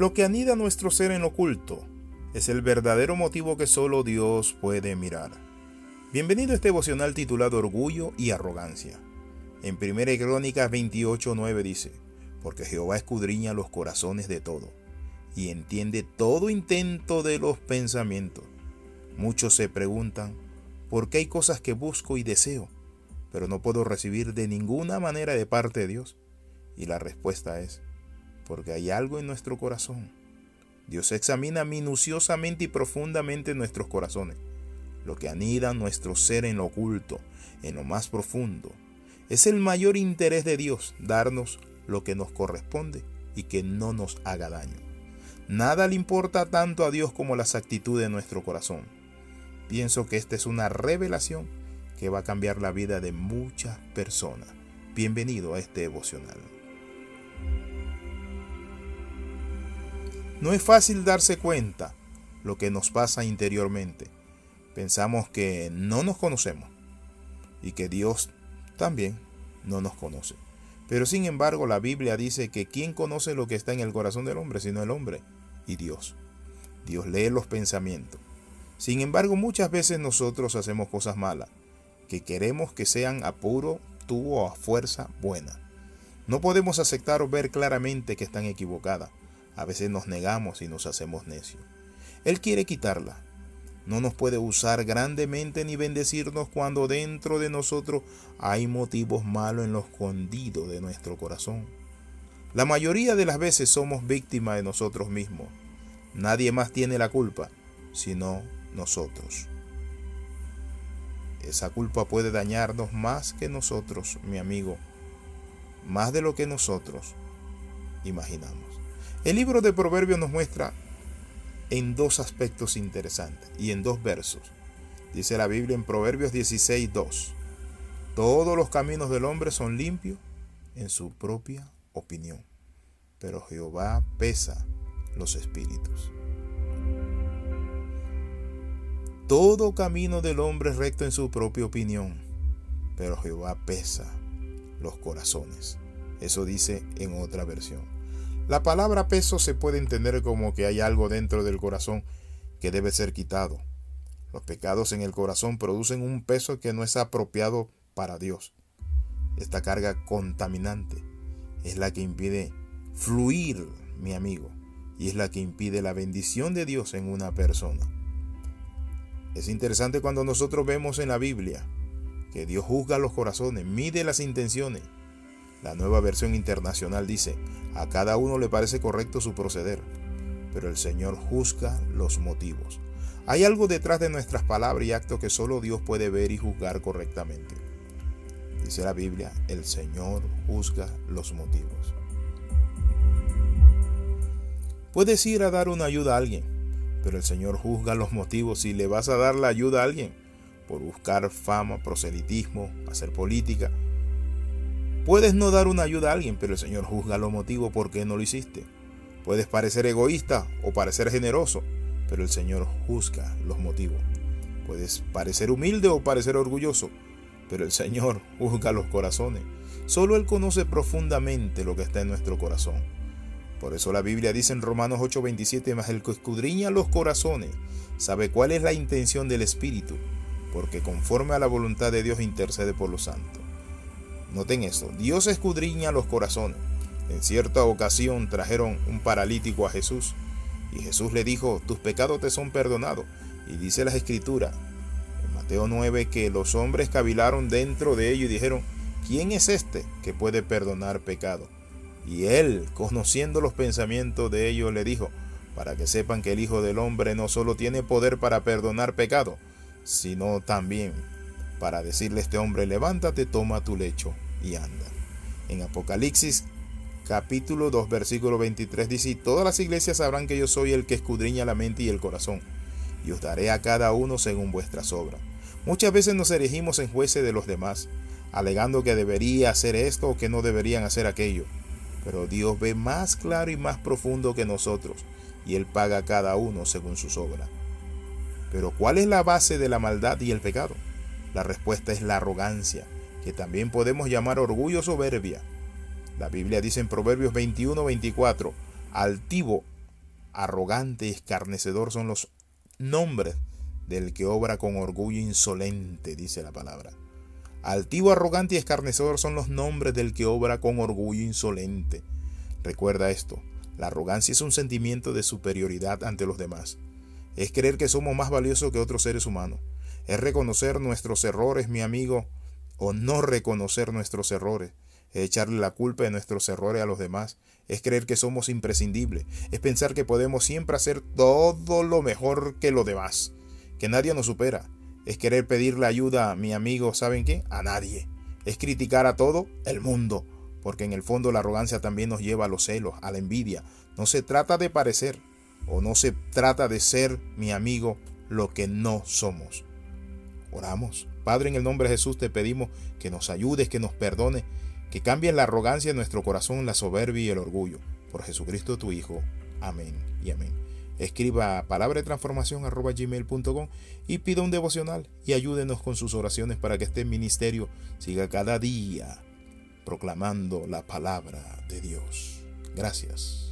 Lo que anida nuestro ser en oculto es el verdadero motivo que solo Dios puede mirar. Bienvenido a este devocional titulado Orgullo y Arrogancia. En 1 Crónicas 28:9 dice, porque Jehová escudriña los corazones de todo y entiende todo intento de los pensamientos. Muchos se preguntan, ¿por qué hay cosas que busco y deseo, pero no puedo recibir de ninguna manera de parte de Dios? Y la respuesta es, porque hay algo en nuestro corazón. Dios examina minuciosamente y profundamente nuestros corazones, lo que anida nuestro ser en lo oculto, en lo más profundo. Es el mayor interés de Dios darnos lo que nos corresponde y que no nos haga daño. Nada le importa tanto a Dios como las actitudes de nuestro corazón. Pienso que esta es una revelación que va a cambiar la vida de muchas personas. Bienvenido a este devocional. No es fácil darse cuenta lo que nos pasa interiormente. Pensamos que no nos conocemos y que Dios también no nos conoce. Pero sin embargo la Biblia dice que ¿quién conoce lo que está en el corazón del hombre sino el hombre? Y Dios. Dios lee los pensamientos. Sin embargo muchas veces nosotros hacemos cosas malas que queremos que sean a puro tubo o a fuerza buena. No podemos aceptar o ver claramente que están equivocadas a veces nos negamos y nos hacemos necios. Él quiere quitarla. No nos puede usar grandemente ni bendecirnos cuando dentro de nosotros hay motivos malos en lo escondido de nuestro corazón. La mayoría de las veces somos víctimas de nosotros mismos. Nadie más tiene la culpa, sino nosotros. Esa culpa puede dañarnos más que nosotros, mi amigo, más de lo que nosotros imaginamos. El libro de Proverbios nos muestra en dos aspectos interesantes y en dos versos. Dice la Biblia en Proverbios 16, 2. Todos los caminos del hombre son limpios en su propia opinión, pero Jehová pesa los espíritus. Todo camino del hombre es recto en su propia opinión, pero Jehová pesa los corazones. Eso dice en otra versión. La palabra peso se puede entender como que hay algo dentro del corazón que debe ser quitado. Los pecados en el corazón producen un peso que no es apropiado para Dios. Esta carga contaminante es la que impide fluir, mi amigo, y es la que impide la bendición de Dios en una persona. Es interesante cuando nosotros vemos en la Biblia que Dios juzga los corazones, mide las intenciones la nueva versión internacional dice, a cada uno le parece correcto su proceder, pero el Señor juzga los motivos. Hay algo detrás de nuestras palabras y actos que solo Dios puede ver y juzgar correctamente. Dice la Biblia, el Señor juzga los motivos. Puedes ir a dar una ayuda a alguien, pero el Señor juzga los motivos si le vas a dar la ayuda a alguien por buscar fama, proselitismo, hacer política Puedes no dar una ayuda a alguien, pero el Señor juzga los motivos por qué no lo hiciste. Puedes parecer egoísta o parecer generoso, pero el Señor juzga los motivos. Puedes parecer humilde o parecer orgulloso, pero el Señor juzga los corazones. Solo Él conoce profundamente lo que está en nuestro corazón. Por eso la Biblia dice en Romanos 8:27, más el que escudriña los corazones sabe cuál es la intención del Espíritu, porque conforme a la voluntad de Dios intercede por los santos. Noten esto, Dios escudriña los corazones. En cierta ocasión trajeron un paralítico a Jesús y Jesús le dijo, tus pecados te son perdonados. Y dice la escritura en Mateo 9 que los hombres cavilaron dentro de ellos y dijeron, ¿quién es este que puede perdonar pecado? Y él, conociendo los pensamientos de ellos, le dijo, para que sepan que el Hijo del Hombre no solo tiene poder para perdonar pecado, sino también para decirle a este hombre, levántate, toma tu lecho y anda. En Apocalipsis capítulo 2 versículo 23 dice, todas las iglesias sabrán que yo soy el que escudriña la mente y el corazón, y os daré a cada uno según vuestras obras. Muchas veces nos erigimos en jueces de los demás, alegando que debería hacer esto o que no deberían hacer aquello. Pero Dios ve más claro y más profundo que nosotros, y Él paga a cada uno según sus obras. Pero ¿cuál es la base de la maldad y el pecado? La respuesta es la arrogancia, que también podemos llamar orgullo o soberbia. La Biblia dice en Proverbios 21-24, altivo arrogante y escarnecedor son los nombres del que obra con orgullo insolente, dice la palabra. Altivo, arrogante y escarnecedor son los nombres del que obra con orgullo insolente. Recuerda esto, la arrogancia es un sentimiento de superioridad ante los demás. Es creer que somos más valiosos que otros seres humanos. Es reconocer nuestros errores, mi amigo, o no reconocer nuestros errores. Es echarle la culpa de nuestros errores a los demás. Es creer que somos imprescindibles. Es pensar que podemos siempre hacer todo lo mejor que los demás que nadie nos supera. Es querer pedirle ayuda mi amigo, ¿saben qué? A nadie. Es criticar a todo el mundo, porque en el fondo la arrogancia también nos lleva a los celos, a la envidia. No se trata de parecer o no se trata de ser mi amigo lo que no somos. Oramos. Padre, en el nombre de Jesús te pedimos que nos ayudes, que nos perdone, que cambie la arrogancia en nuestro corazón, la soberbia y el orgullo. Por Jesucristo tu Hijo. Amén y amén. Escriba palabra de transformación gmail.com y pida un devocional y ayúdenos con sus oraciones para que este ministerio siga cada día proclamando la palabra de Dios. Gracias.